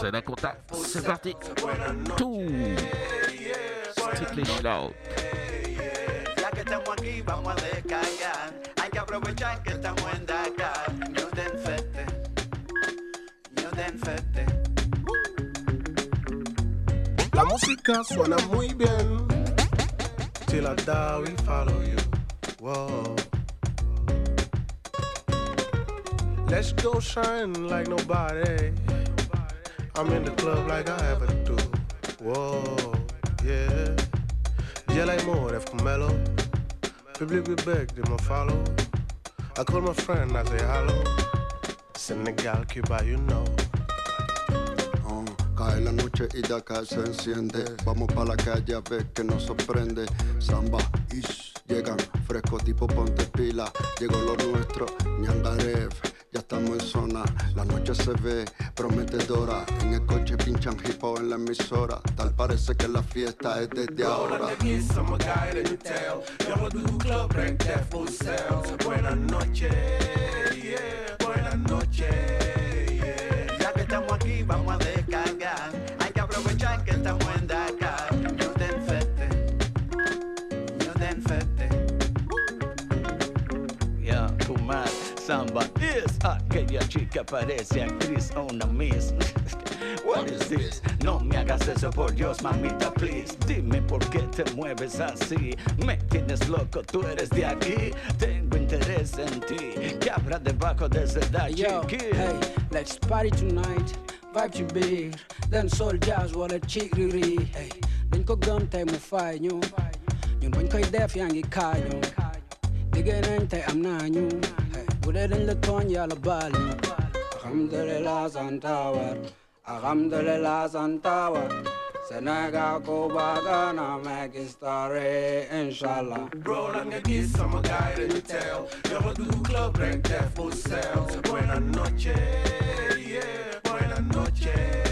C'est un contact, c'est parti. Tout. Strictly. Ya que estamos aquí, vamos a descargar. Hay que aprovechar que estamos en Dakar. New Den Fete. New Den Fete. La música suena muy bien. Till I die, we follow you. Whoa. Let's go shine like nobody. I'm in the club like I ever do. Whoa, yeah. Yeah, like more, F. Mello. Public we beg, they my follow. I call my friend, I say hello. Senegal, Cuba, you know. Oh, cae la noche y de acá se enciende. Vamos pa' la calle a ver que nos sorprende. Samba, ish, llegan fresco tipo ponte pila. Llegó lo nuestro, ñangarev. Estamos en zona, la noche se ve prometedora. En el coche pinchan hip hop en la emisora. Tal parece que la fiesta es desde ahora. Buenas noches. Buenas noches, aquella chica parece actriz o una miss. What is this? No me hagas eso por Dios, mamita, please. Dime por qué te mueves así. Me tienes loco, tú eres de aquí. Tengo interés en ti. ¿Qué habrá debajo de ese Yo, hey, let's party tonight. Vibe to beer. Then soul jazz wala chiriri. Hey, dañ ko gëm tey mu fay ñu. Ñun buñ koy def yaa ngi kaañu. Liggéey nañ tey am naa ñu. Dee dañ la tooñ yàlla baal ñu. Alhamdulillah santawar. Alhamdulillah. Senegal kiss, I'm a guy do club, break that full sales. Buenas noches, yeah. Buenas noches,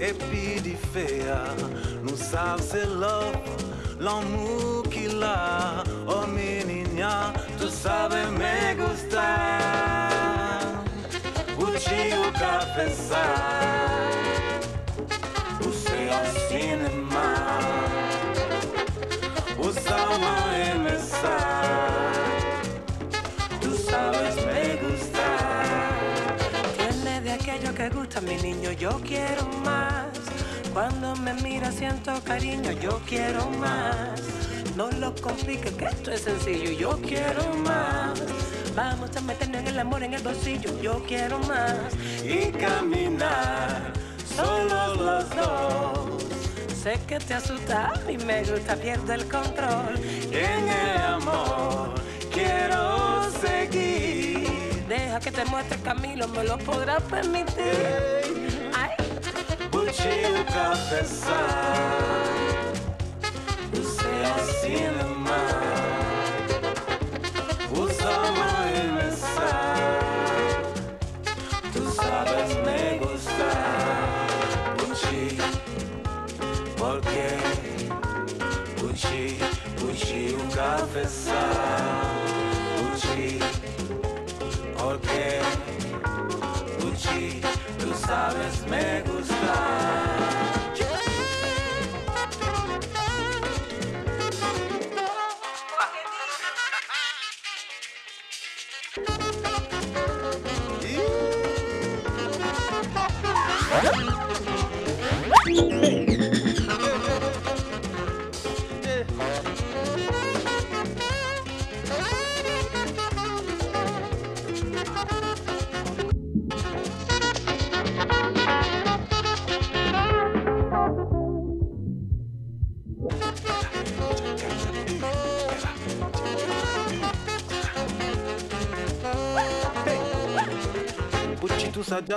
et puis di fea Nous savons c'est love, l'amour qu'il a. Oh menina, tu sabes me gusta o cafezal Use ao cinema Usama emesar Tú sabes me gusta Tiene de aquello que gusta mi niño, yo quiero más. Cuando me mira siento cariño, yo quiero más. No lo compliques, que esto es sencillo, yo quiero más. Vamos a meternos en el amor en el bolsillo, yo quiero más. Y caminar solo los dos Sé que te asusta, mí me gusta, pierdo el control. En el amor quiero seguir Deja que te muestre Camilo, me lo podrás permitir. noite o café sai, Você é o céu cinema.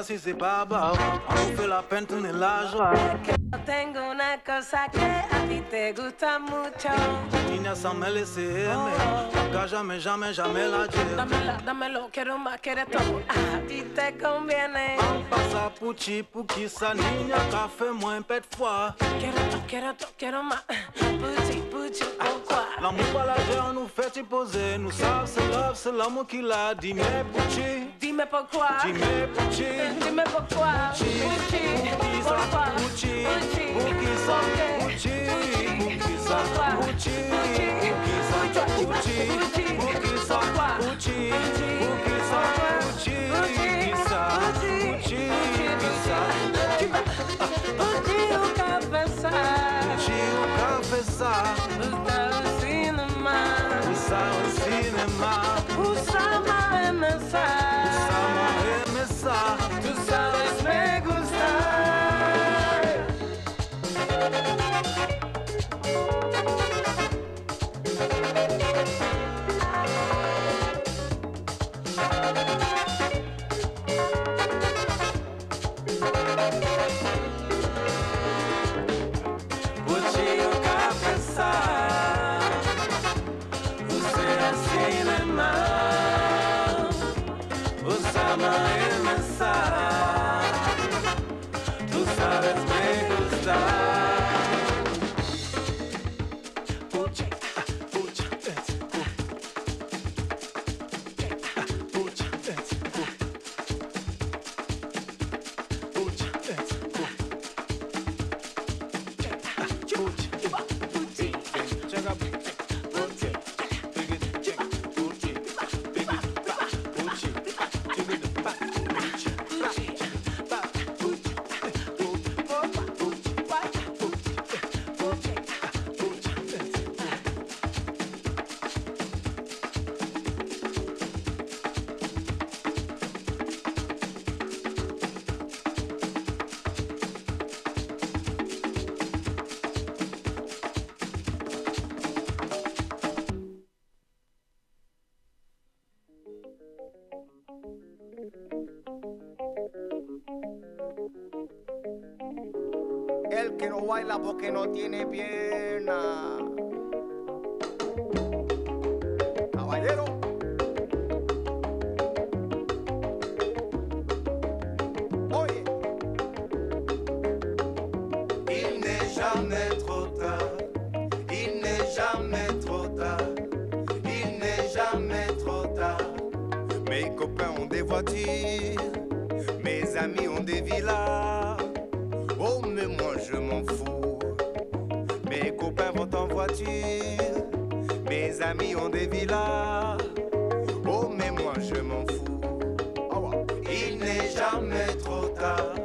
Si se baba On fait la peine, tourner la joie Tengo una cosa que a ti te gusta mucho. Niña, ça me laisse aimer Acá jamais, jamais, jamais la lleve Dámela, dámelo, quiero más, quieres todo. A ti te conviene. Pasa puchi, puki, sa niña Café, moins pet fois Quiero quiero quiero más. Puchi, puchi, pourquoi? L'amour pas l'argent nous fait poser. Nous savons c'est love, c'est l'amour qui l'a. Dis-moi Pucci. Dis-moi pourquoi. Dis-moi Pucci. Dis-moi pourquoi. Pucci. Pucci. Pourquoi. Pucci. Pucci. Pucci. Pucci. Pucci. Pucci. Pucci. Pucci. Pucci. Que no no. Il n'est jamais trop tard. Il n'est jamais trop tard. Il n'est jamais trop tard. Mes copains ont des voitures. Mes amis ont des villas. Mes amis ont des villas. Oh, mais moi je m'en fous. Ah. Il n'est jamais trop tard.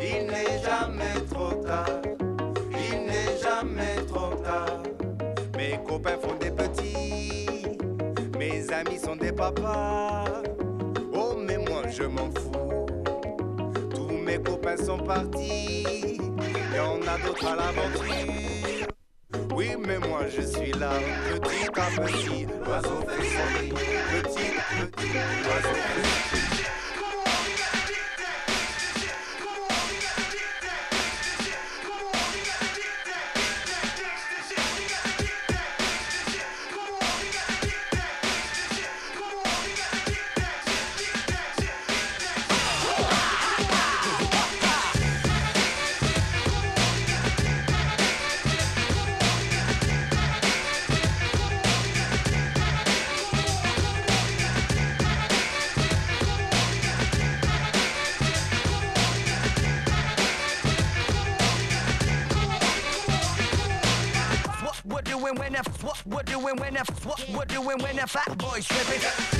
Il n'est jamais trop tard. Il n'est jamais trop tard. Mes copains font des petits. Mes amis sont des papas. Oh, mais moi je m'en fous. Tous mes copains sont partis. Y en a d'autres à l'aventure. Petit à petit. L'oiseau fait son doing when what we're doing when the fat boys tripping.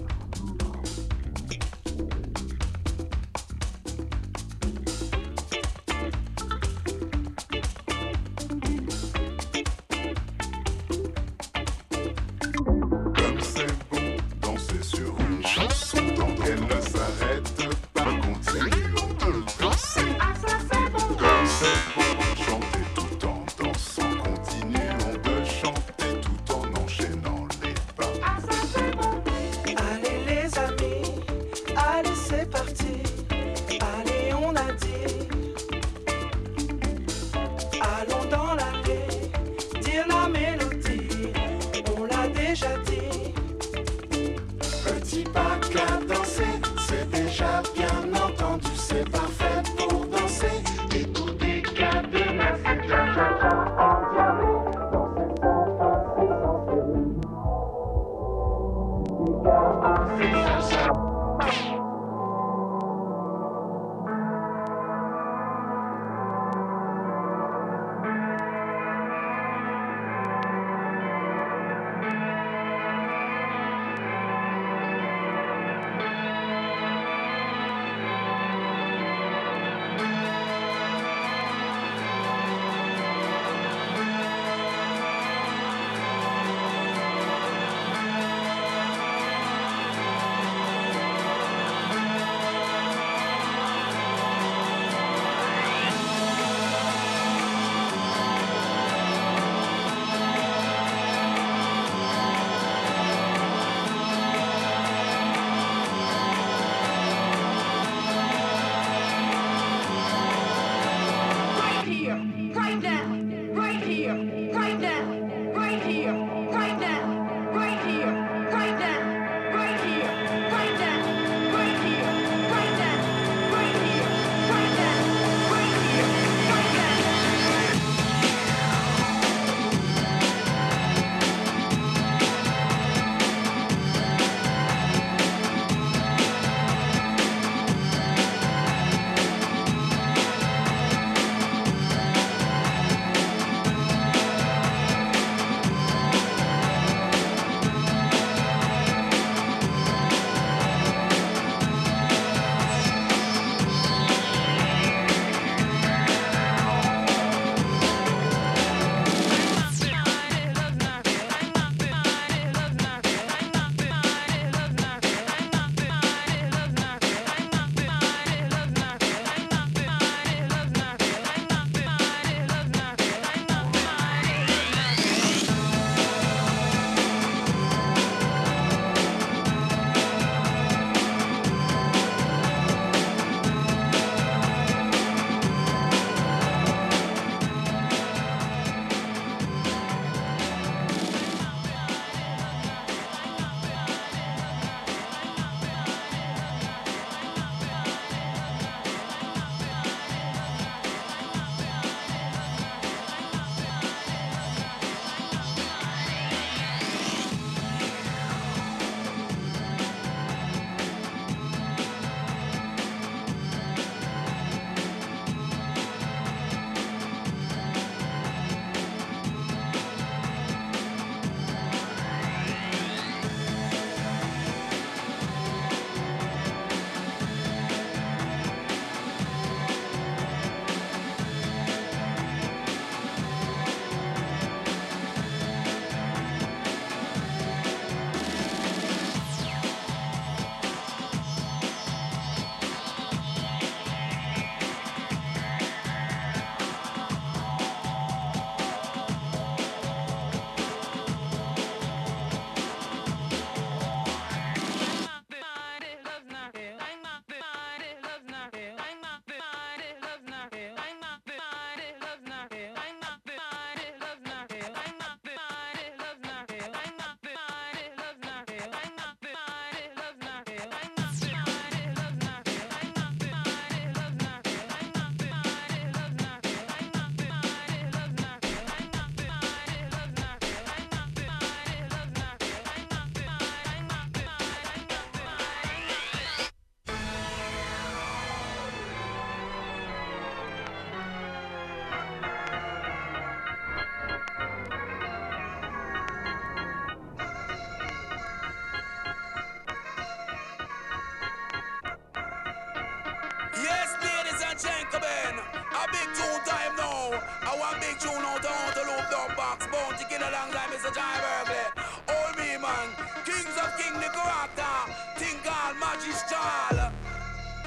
big tune time now. I want big tune out on the loop dub box. Bounty kill a long time, Mr. John Burgley. Hold me, man. Kings of King the character. Think all magistral.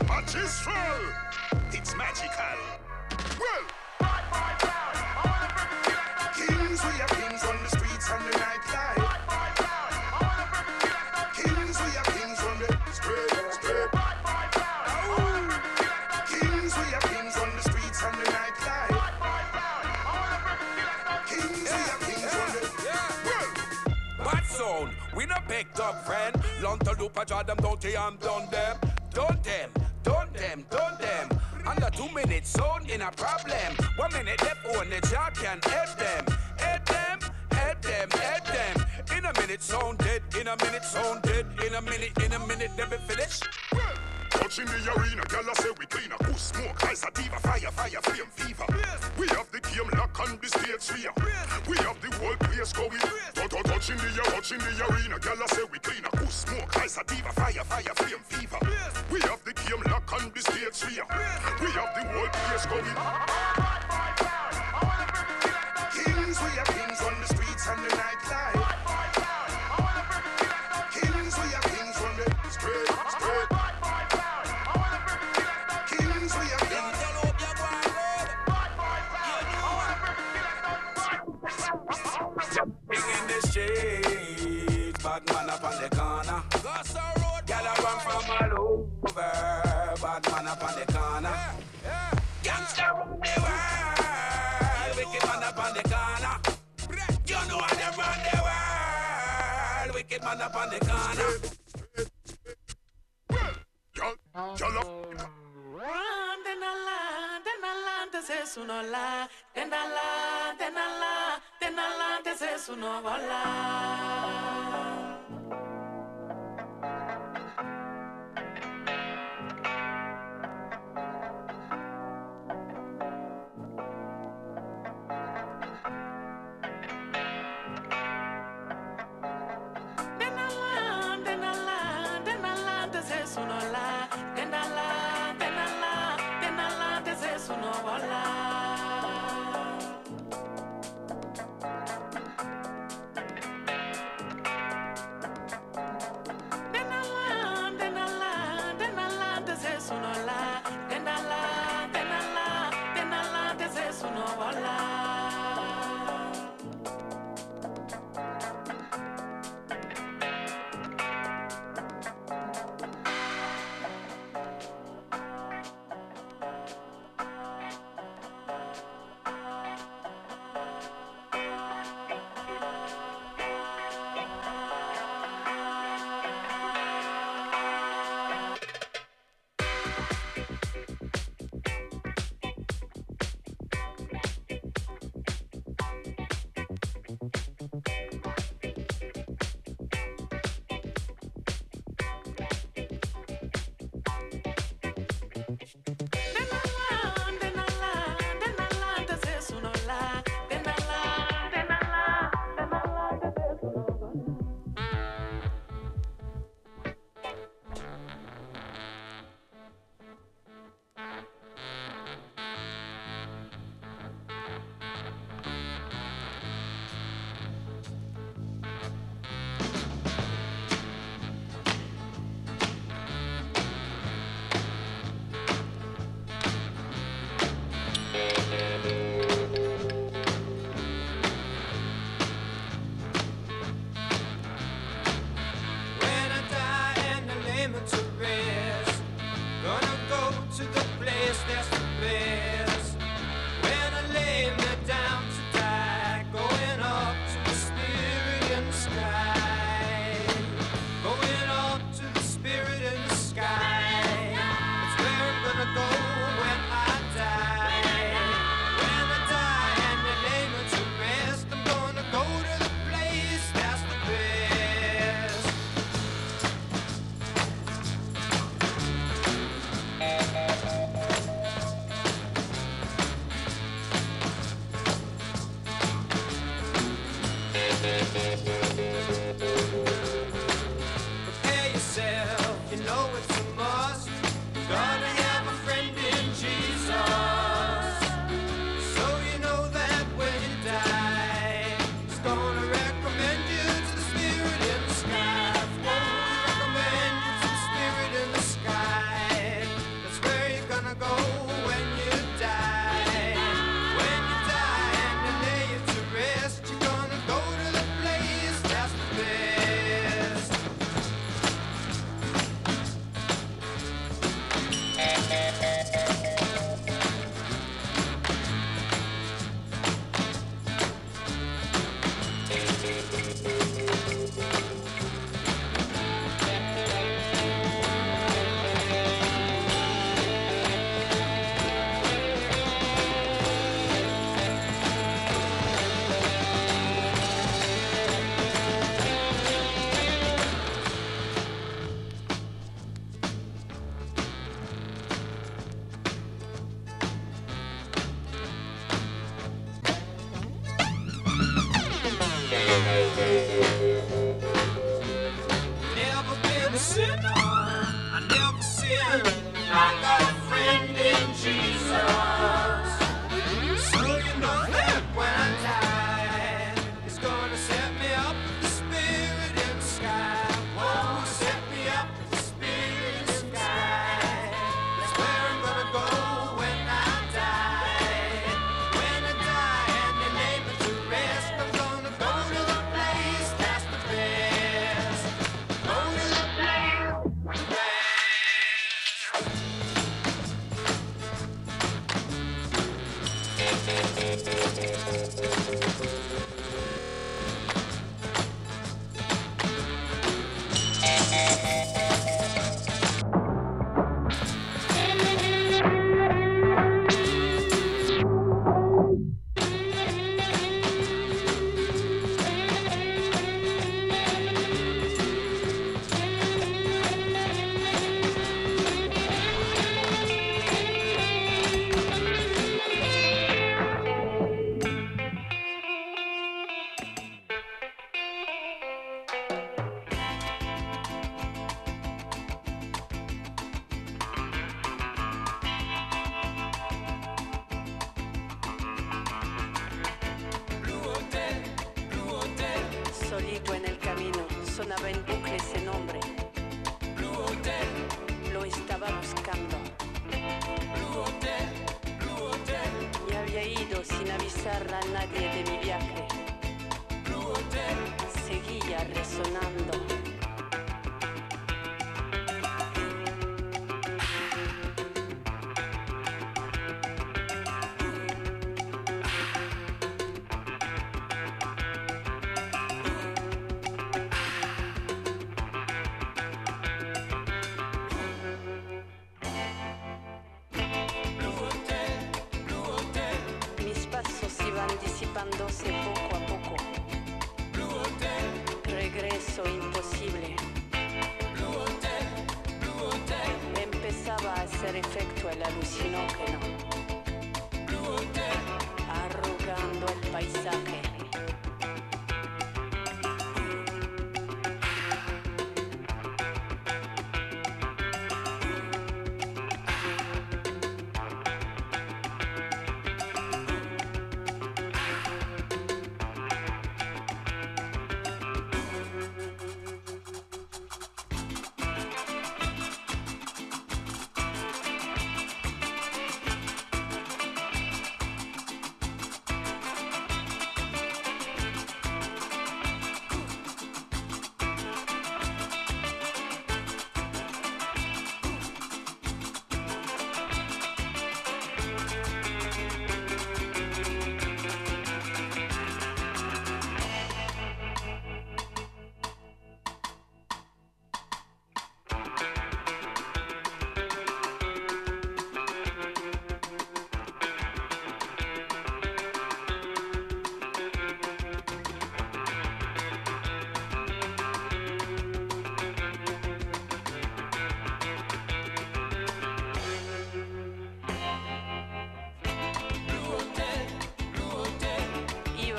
Magistral! It's magical. Well, I wanna we are kings on the They, I'm done them. Done them, done them, done them. Under two minutes, zone in a problem. One minute left on the job can help them. Help them, help them, help them. In a minute, sound dead. In a minute, sound dead. In a minute, in a minute, they be finished. Touching the arena, girl, I say we clean a Who smoke, ice, a diva, fire, fire, flame, fever. We have the game lock on the stage sphere. We have the whole place going. Touch, touch, touching the, touching the arena, girl, I say we clean a Who smoke, ice, a diva, fire, fire, flame, fever. We have the game lock on the stage sphere. We have the whole place going. Kings, we are kings on the streets and the nightlife. The corner. es uno la, tenala, tenala, tenala, uno volar. Tenala,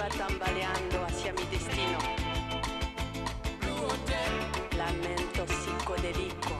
Iba tambaleando hacia mi destino. Lamento psicodélico.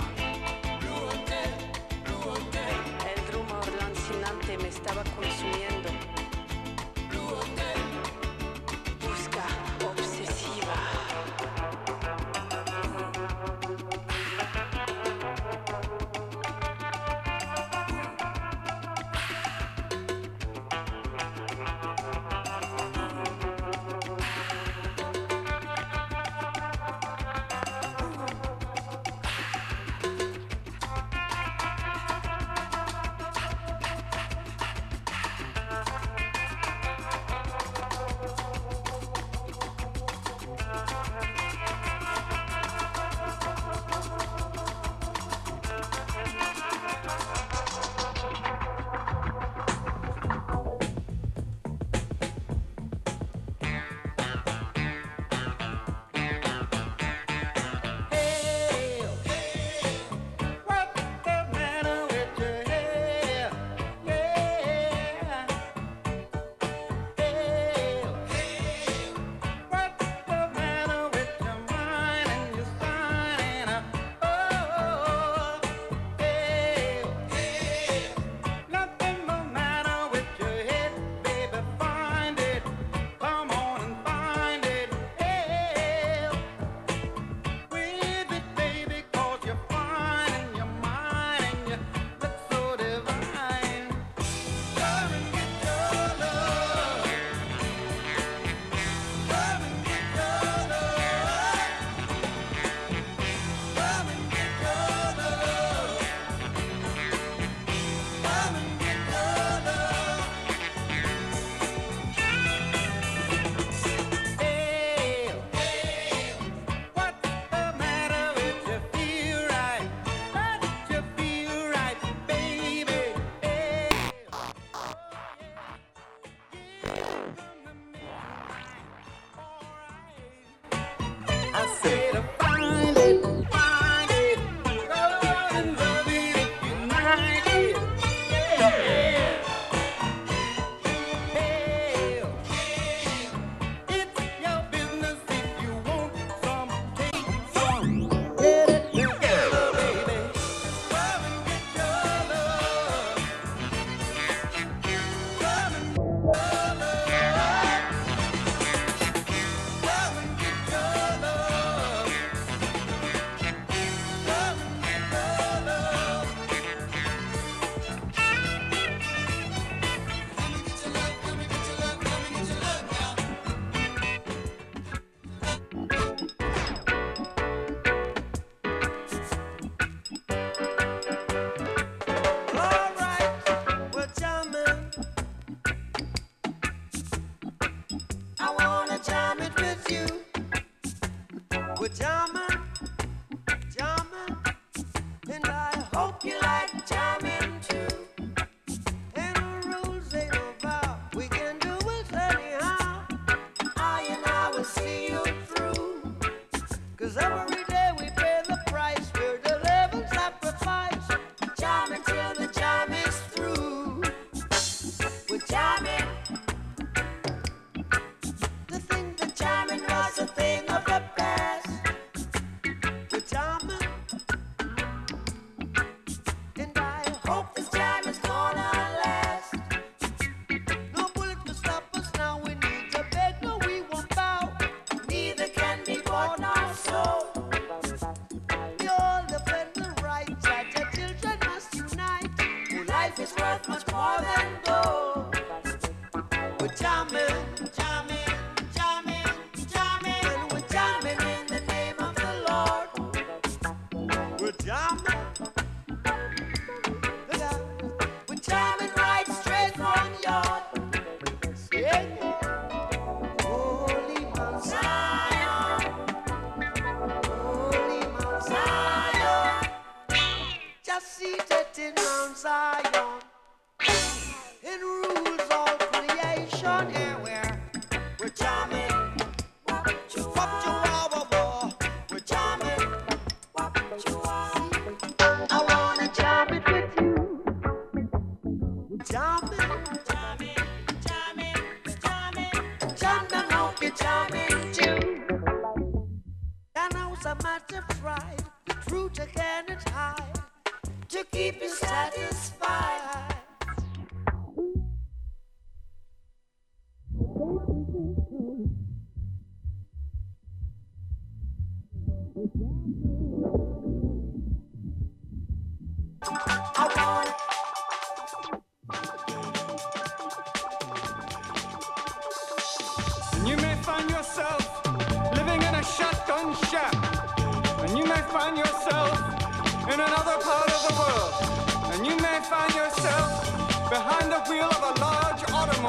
pajamas.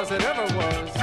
As it ever was.